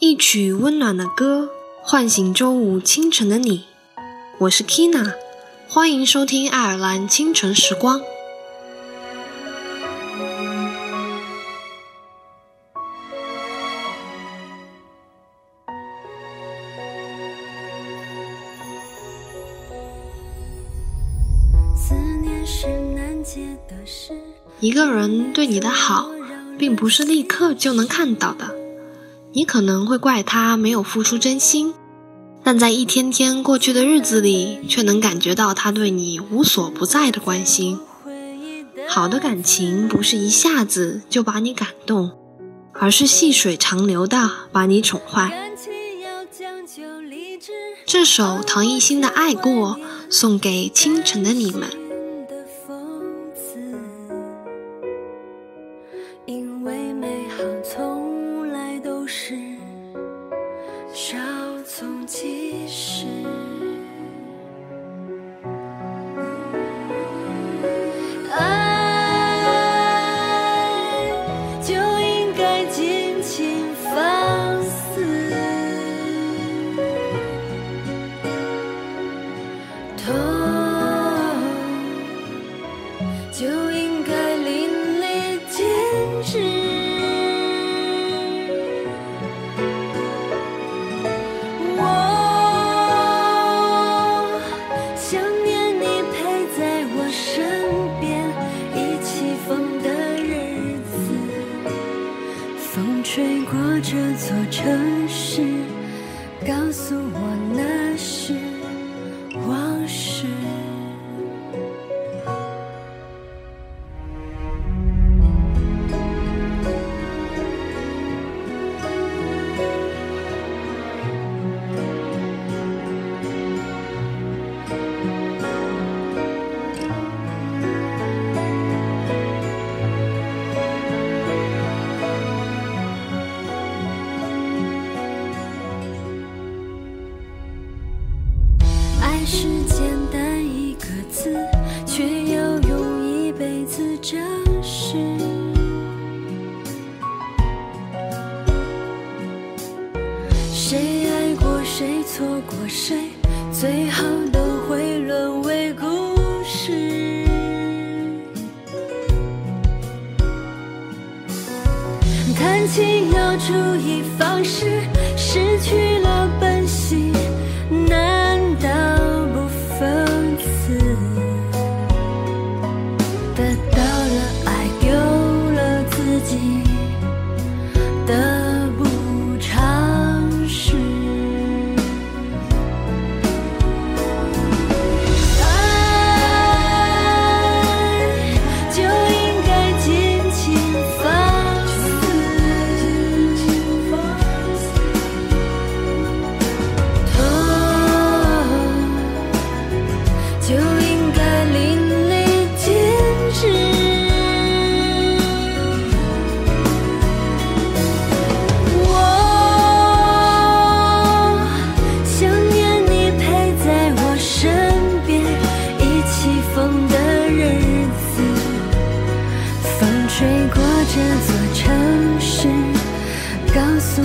一曲温暖的歌，唤醒周五清晨的你。我是 Kina，欢迎收听爱尔兰清晨时光。一个人对你的好，并不是立刻就能看到的。你可能会怪他没有付出真心，但在一天天过去的日子里，却能感觉到他对你无所不在的关心。好的感情不是一下子就把你感动，而是细水长流的把你宠坏。这首唐艺昕的《爱过》送给清晨的你们。其实风吹过这座城市，告诉我那是往事。是简单一个字，却要用一辈子证实。谁爱过谁，错过谁，最后都会沦为故事。谈情要注 the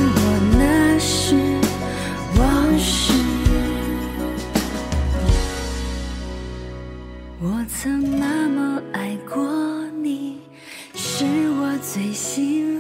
我那是往事，我曾那么爱过你，是我最信。